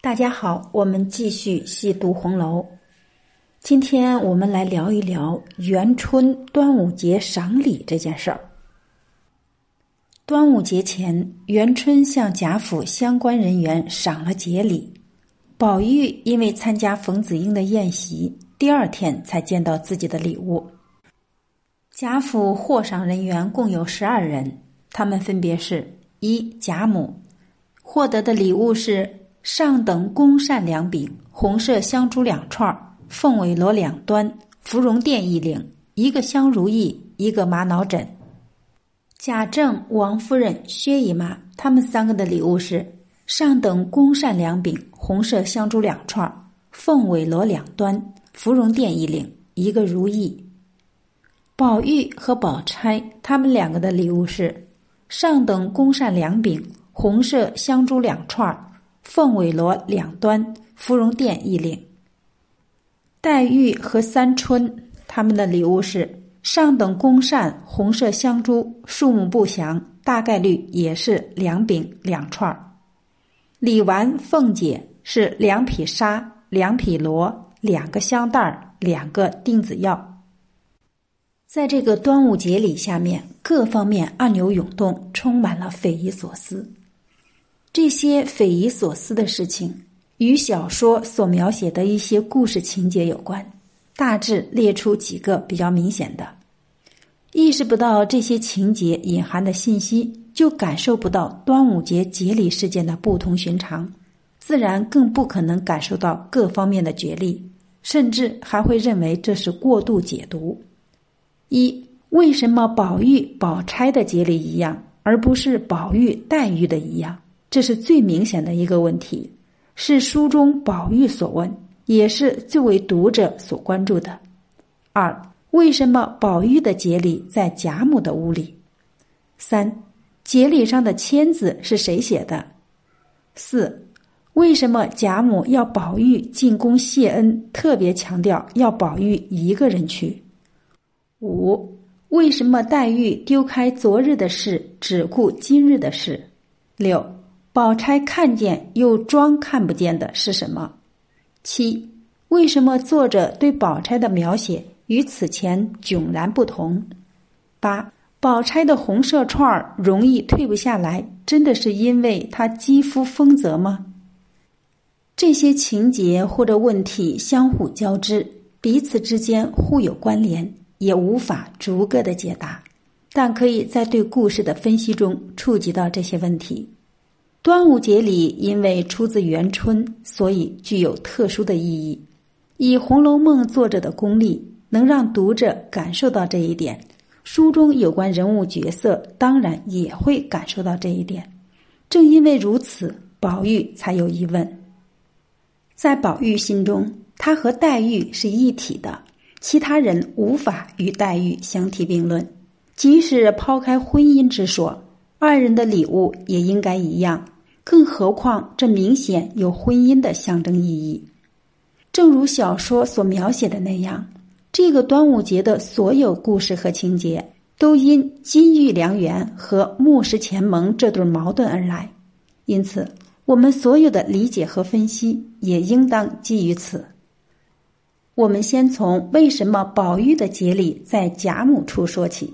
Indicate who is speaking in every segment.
Speaker 1: 大家好，我们继续细读红楼。今天我们来聊一聊元春端午节赏礼这件事儿。端午节前，元春向贾府相关人员赏了节礼。宝玉因为参加冯子英的宴席，第二天才见到自己的礼物。贾府获赏人员共有十二人，他们分别是：一贾母获得的礼物是上等宫扇两柄，红色香珠两串，凤尾螺两端，芙蓉垫一领，一个香如意，一个玛瑙枕。贾政、王夫人、薛姨妈他们三个的礼物是上等宫扇两柄，红色香珠两串，凤尾螺两端，芙蓉垫一领，一个如意。宝玉和宝钗他们两个的礼物是上等宫扇两柄，红色香珠两串，凤尾螺两端，芙蓉垫一领。黛玉和三春他们的礼物是上等宫扇，红色香珠，数目不详，大概率也是两柄两串儿。李纨、凤姐是两匹纱，两匹罗，两个香袋儿，两个钉子药。在这个端午节里，下面各方面暗流涌动，充满了匪夷所思。这些匪夷所思的事情与小说所描写的一些故事情节有关，大致列出几个比较明显的。意识不到这些情节隐含的信息，就感受不到端午节节礼事件的不同寻常，自然更不可能感受到各方面的角力，甚至还会认为这是过度解读。一为什么宝玉、宝钗的节礼一样，而不是宝玉、黛玉的一样？这是最明显的一个问题，是书中宝玉所问，也是最为读者所关注的。二为什么宝玉的节礼在贾母的屋里？三节礼上的签字是谁写的？四为什么贾母要宝玉进宫谢恩，特别强调要宝玉一个人去？五，为什么黛玉丢开昨日的事，只顾今日的事？六，宝钗看见又装看不见的是什么？七，为什么作者对宝钗的描写与此前迥然不同？八，宝钗的红色串儿容易退不下来，真的是因为她肌肤丰泽吗？这些情节或者问题相互交织，彼此之间互有关联。也无法逐个的解答，但可以在对故事的分析中触及到这些问题。端午节里因为出自元春，所以具有特殊的意义。以《红楼梦》作者的功力，能让读者感受到这一点。书中有关人物角色，当然也会感受到这一点。正因为如此，宝玉才有疑问。在宝玉心中，他和黛玉是一体的。其他人无法与黛玉相提并论，即使抛开婚姻之说，二人的礼物也应该一样。更何况这明显有婚姻的象征意义。正如小说所描写的那样，这个端午节的所有故事和情节都因金玉良缘和木石前盟这对矛盾而来。因此，我们所有的理解和分析也应当基于此。我们先从为什么宝玉的节礼在贾母处说起。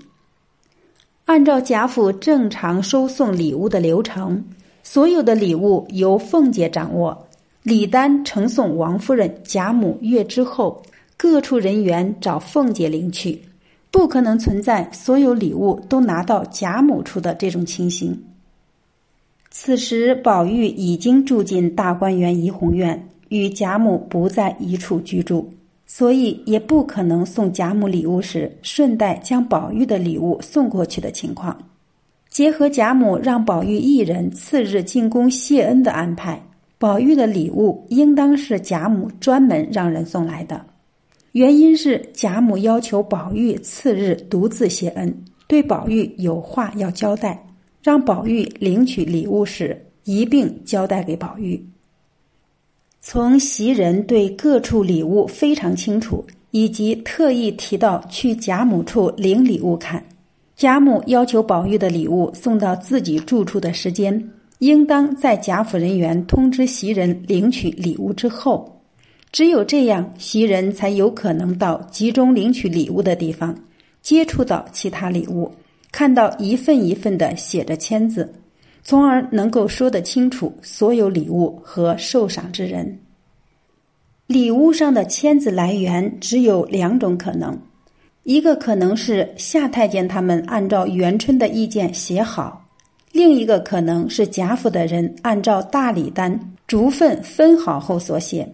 Speaker 1: 按照贾府正常收送礼物的流程，所有的礼物由凤姐掌握，礼单呈送王夫人、贾母阅之后，各处人员找凤姐领取，不可能存在所有礼物都拿到贾母处的这种情形。此时，宝玉已经住进大观园怡红院，与贾母不在一处居住。所以也不可能送贾母礼物时顺带将宝玉的礼物送过去的情况。结合贾母让宝玉一人次日进宫谢恩的安排，宝玉的礼物应当是贾母专门让人送来的。原因是贾母要求宝玉次日独自谢恩，对宝玉有话要交代，让宝玉领取礼物时一并交代给宝玉。从袭人对各处礼物非常清楚，以及特意提到去贾母处领礼物看，贾母要求宝玉的礼物送到自己住处的时间，应当在贾府人员通知袭人领取礼物之后。只有这样，袭人才有可能到集中领取礼物的地方，接触到其他礼物，看到一份一份的写着签字，从而能够说得清楚所有礼物和受赏之人。礼物上的签字来源只有两种可能：一个可能是夏太监他们按照元春的意见写好；另一个可能是贾府的人按照大礼单逐份分好后所写。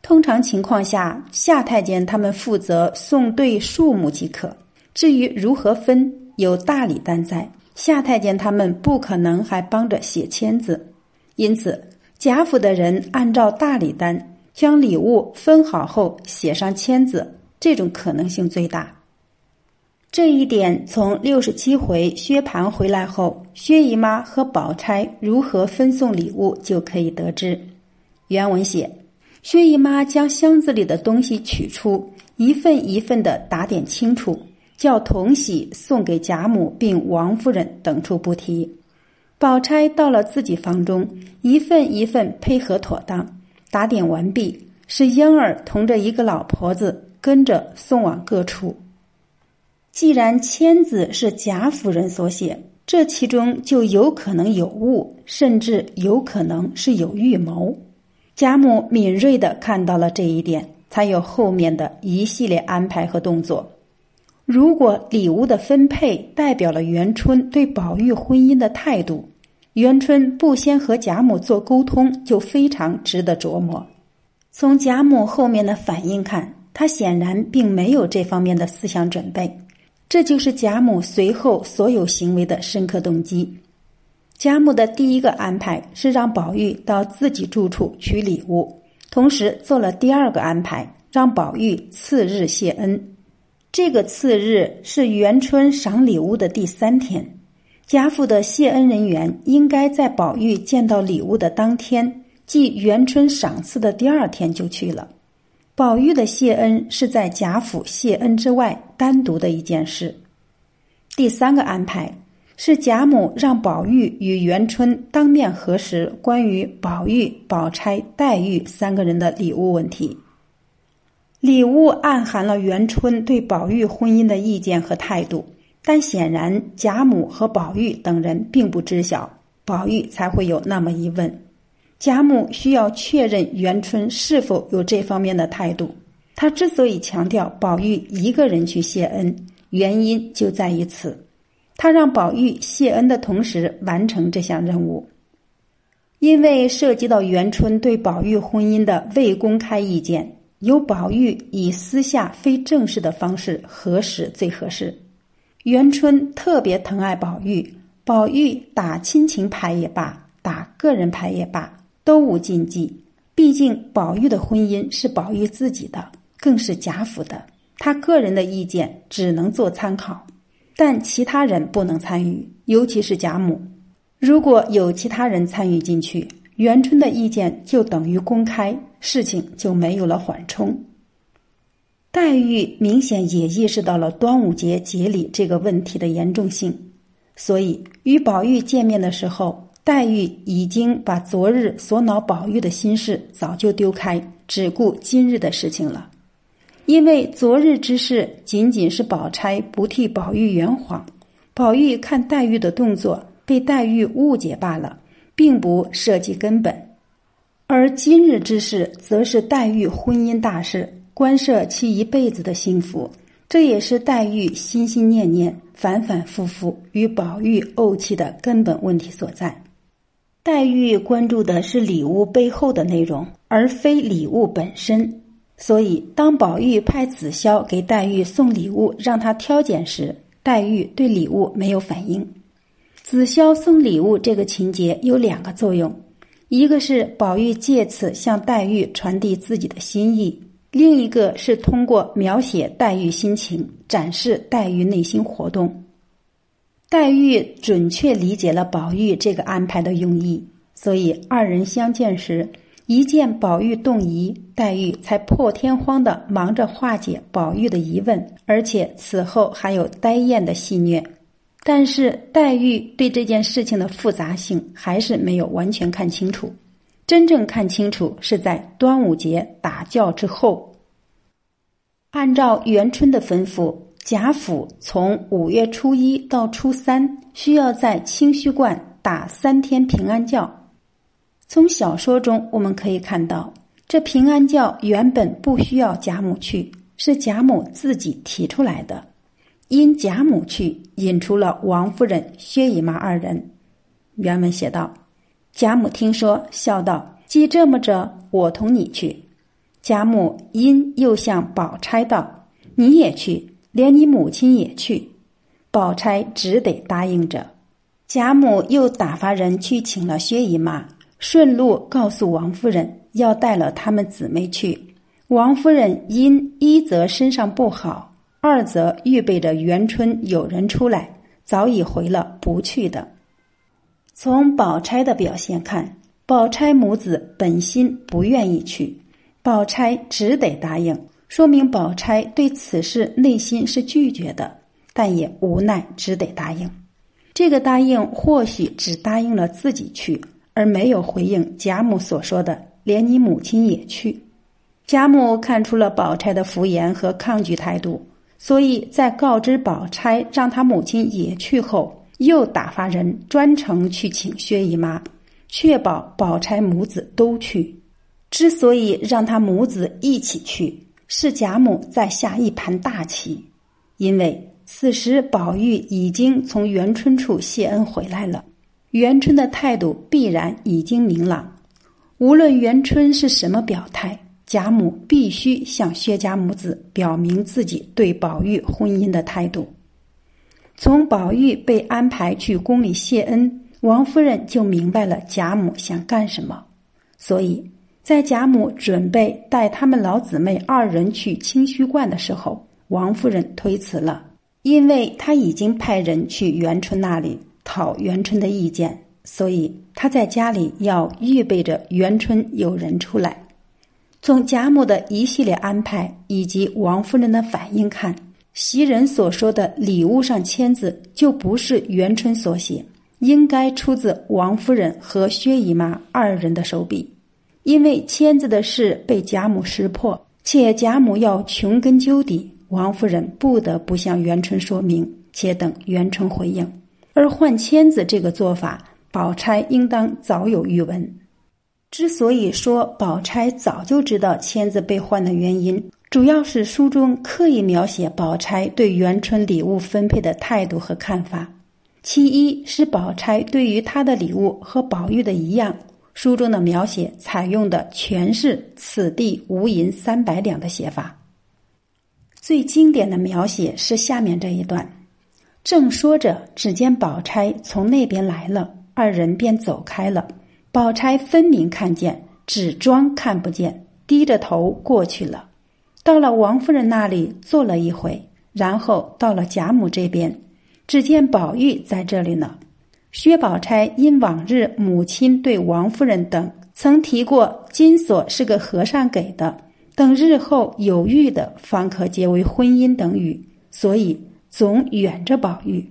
Speaker 1: 通常情况下，夏太监他们负责送对数目即可。至于如何分，有大礼单在，夏太监他们不可能还帮着写签字。因此，贾府的人按照大礼单将礼物分好后写上签字，这种可能性最大。这一点从六十七回薛蟠回来后，薛姨妈和宝钗如何分送礼物就可以得知。原文写。薛姨妈将箱子里的东西取出，一份一份的打点清楚，叫同喜送给贾母并王夫人等处不提。宝钗到了自己房中，一份一份配合妥当，打点完毕，是莺儿同着一个老婆子跟着送往各处。既然签字是贾夫人所写，这其中就有可能有误，甚至有可能是有预谋。贾母敏锐的看到了这一点，才有后面的一系列安排和动作。如果礼物的分配代表了元春对宝玉婚姻的态度，元春不先和贾母做沟通，就非常值得琢磨。从贾母后面的反应看，他显然并没有这方面的思想准备，这就是贾母随后所有行为的深刻动机。贾母的第一个安排是让宝玉到自己住处取礼物，同时做了第二个安排，让宝玉次日谢恩。这个次日是元春赏礼物的第三天，贾府的谢恩人员应该在宝玉见到礼物的当天，即元春赏赐的第二天就去了。宝玉的谢恩是在贾府谢恩之外单独的一件事。第三个安排。是贾母让宝玉与元春当面核实关于宝玉、宝钗、黛玉三个人的礼物问题。礼物暗含了元春对宝玉婚姻的意见和态度，但显然贾母和宝玉等人并不知晓，宝玉才会有那么一问。贾母需要确认元春是否有这方面的态度。他之所以强调宝玉一个人去谢恩，原因就在于此。他让宝玉谢恩的同时完成这项任务，因为涉及到元春对宝玉婚姻的未公开意见，由宝玉以私下非正式的方式核实最合适。元春特别疼爱宝玉，宝玉打亲情牌也罢，打个人牌也罢，都无禁忌。毕竟宝玉的婚姻是宝玉自己的，更是贾府的，他个人的意见只能做参考。但其他人不能参与，尤其是贾母。如果有其他人参与进去，元春的意见就等于公开，事情就没有了缓冲。黛玉明显也意识到了端午节节礼这个问题的严重性，所以与宝玉见面的时候，黛玉已经把昨日所恼宝玉的心事早就丢开，只顾今日的事情了。因为昨日之事仅仅是宝钗不替宝玉圆谎，宝玉看黛玉的动作被黛玉误解罢了，并不涉及根本；而今日之事则是黛玉婚姻大事，关涉其一辈子的幸福，这也是黛玉心心念念、反反复复与宝玉怄气的根本问题所在。黛玉关注的是礼物背后的内容，而非礼物本身。所以，当宝玉派紫霄给黛玉送礼物，让她挑拣时，黛玉对礼物没有反应。紫霄送礼物这个情节有两个作用：一个是宝玉借此向黛玉传递自己的心意；另一个是通过描写黛玉心情，展示黛玉内心活动。黛玉准确理解了宝玉这个安排的用意，所以二人相见时。一见宝玉动疑，黛玉才破天荒的忙着化解宝玉的疑问，而且此后还有呆艳的戏谑。但是黛玉对这件事情的复杂性还是没有完全看清楚。真正看清楚是在端午节打醮之后。按照元春的吩咐，贾府从五月初一到初三需要在清虚观打三天平安醮。从小说中我们可以看到，这平安醮原本不需要贾母去，是贾母自己提出来的。因贾母去，引出了王夫人、薛姨妈二人。原文写道：“贾母听说，笑道：‘既这么着，我同你去。’贾母因又向宝钗道：‘你也去，连你母亲也去。’宝钗只得答应着。贾母又打发人去请了薛姨妈，顺路告诉王夫人要带了他们姊妹去。王夫人因一则身上不好。二则预备着元春有人出来，早已回了不去的。从宝钗的表现看，宝钗母子本心不愿意去，宝钗只得答应，说明宝钗对此事内心是拒绝的，但也无奈只得答应。这个答应或许只答应了自己去，而没有回应贾母所说的连你母亲也去。贾母看出了宝钗的敷衍和抗拒态度。所以在告知宝钗让她母亲也去后，又打发人专程去请薛姨妈，确保宝钗母子都去。之所以让他母子一起去，是贾母在下一盘大棋，因为此时宝玉已经从元春处谢恩回来了，元春的态度必然已经明朗，无论元春是什么表态。贾母必须向薛家母子表明自己对宝玉婚姻的态度。从宝玉被安排去宫里谢恩，王夫人就明白了贾母想干什么。所以在贾母准备带他们老姊妹二人去清虚观的时候，王夫人推辞了，因为她已经派人去元春那里讨元春的意见，所以她在家里要预备着元春有人出来。从贾母的一系列安排以及王夫人的反应看，袭人所说的礼物上签字就不是元春所写，应该出自王夫人和薛姨妈二人的手笔。因为签字的事被贾母识破，且贾母要穷根究底，王夫人不得不向元春说明，且等元春回应。而换签子这个做法，宝钗应当早有预闻。之所以说宝钗早就知道签字被换的原因，主要是书中刻意描写宝钗对元春礼物分配的态度和看法。其一是宝钗对于她的礼物和宝玉的一样，书中的描写采用的全是“此地无银三百两”的写法。最经典的描写是下面这一段：正说着，只见宝钗从那边来了，二人便走开了。宝钗分明看见，只装看不见，低着头过去了。到了王夫人那里坐了一回，然后到了贾母这边，只见宝玉在这里呢。薛宝钗因往日母亲对王夫人等曾提过金锁是个和尚给的，等日后有遇的方可结为婚姻等语，所以总远着宝玉。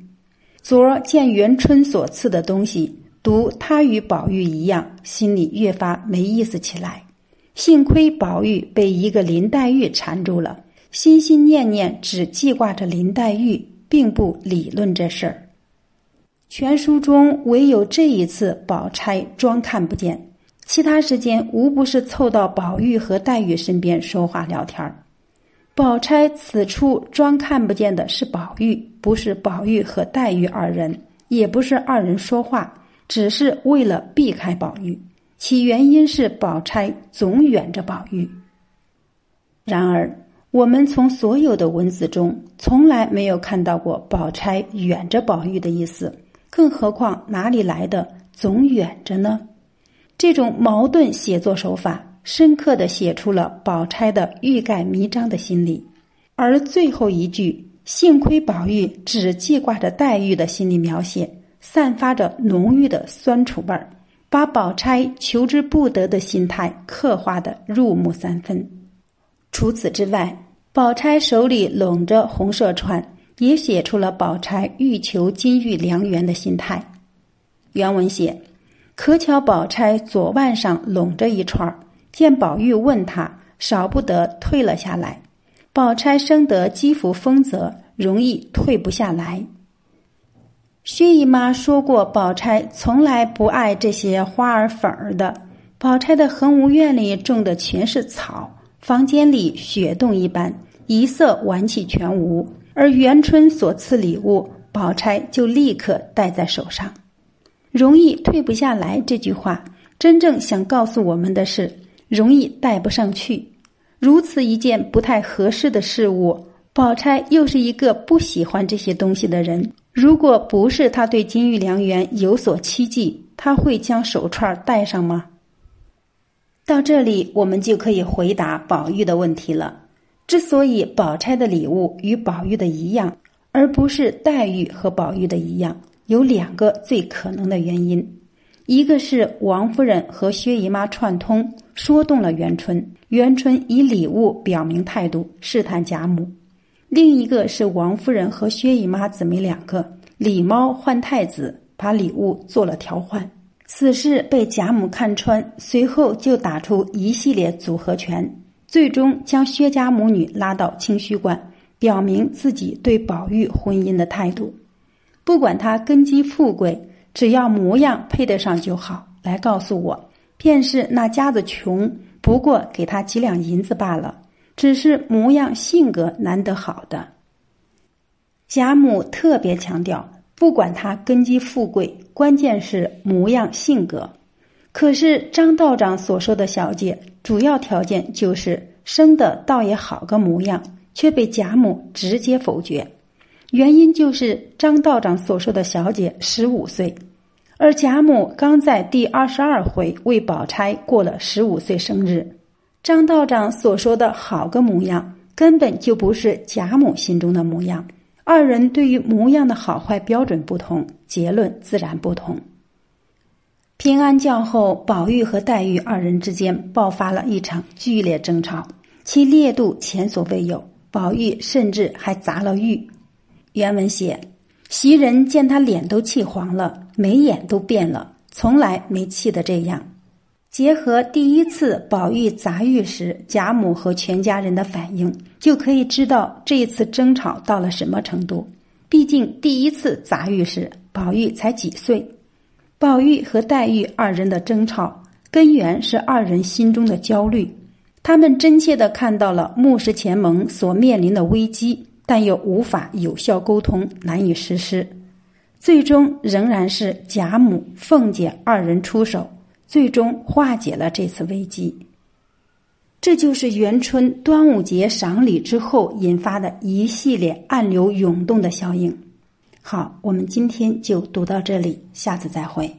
Speaker 1: 昨儿见元春所赐的东西。读他与宝玉一样，心里越发没意思起来。幸亏宝玉被一个林黛玉缠住了，心心念念只记挂着林黛玉，并不理论这事儿。全书中唯有这一次，宝钗装看不见，其他时间无不是凑到宝玉和黛玉身边说话聊天。宝钗此处装看不见的是宝玉，不是宝玉和黛玉二人，也不是二人说话。只是为了避开宝玉，其原因是宝钗总远着宝玉。然而，我们从所有的文字中从来没有看到过宝钗远着宝玉的意思，更何况哪里来的总远着呢？这种矛盾写作手法，深刻的写出了宝钗的欲盖弥彰的心理。而最后一句“幸亏宝玉只记挂着黛玉”的心理描写。散发着浓郁的酸楚味儿，把宝钗求之不得的心态刻画的入木三分。除此之外，宝钗手里拢着红色串，也写出了宝钗欲求金玉良缘的心态。原文写：“可巧宝钗左腕上拢着一串见宝玉问他，少不得退了下来。宝钗生得肌肤丰泽，容易退不下来。”薛姨妈说过，宝钗从来不爱这些花儿粉儿的。宝钗的恒芜院里种的全是草，房间里雪洞一般，一色玩气全无。而元春所赐礼物，宝钗就立刻戴在手上，容易退不下来。这句话真正想告诉我们的是，容易戴不上去。如此一件不太合适的事物，宝钗又是一个不喜欢这些东西的人。如果不是他对金玉良缘有所期冀，他会将手串戴上吗？到这里，我们就可以回答宝玉的问题了。之所以宝钗的礼物与宝玉的一样，而不是黛玉和宝玉的一样，有两个最可能的原因：一个是王夫人和薛姨妈串通，说动了元春，元春以礼物表明态度，试探贾母。另一个是王夫人和薛姨妈姊妹两个礼猫换太子，把礼物做了调换。此事被贾母看穿，随后就打出一系列组合拳，最终将薛家母女拉到清虚观，表明自己对宝玉婚姻的态度。不管他根基富贵，只要模样配得上就好。来告诉我，便是那家子穷，不过给他几两银子罢了。只是模样性格难得好的，贾母特别强调，不管他根基富贵，关键是模样性格。可是张道长所说的小姐，主要条件就是生的倒也好个模样，却被贾母直接否决。原因就是张道长所说的小姐十五岁，而贾母刚在第二十二回为宝钗过了十五岁生日。张道长所说的好个模样，根本就不是贾母心中的模样。二人对于模样的好坏标准不同，结论自然不同。平安教后，宝玉和黛玉二人之间爆发了一场剧烈争吵，其烈度前所未有。宝玉甚至还砸了玉。原文写：袭人见他脸都气黄了，眉眼都变了，从来没气得这样。结合第一次宝玉砸玉时贾母和全家人的反应，就可以知道这一次争吵到了什么程度。毕竟第一次砸玉时宝玉才几岁，宝玉和黛玉二人的争吵根源是二人心中的焦虑，他们真切的看到了木石前盟所面临的危机，但又无法有效沟通，难以实施。最终仍然是贾母、凤姐二人出手。最终化解了这次危机，这就是元春端午节赏礼之后引发的一系列暗流涌动的效应。好，我们今天就读到这里，下次再会。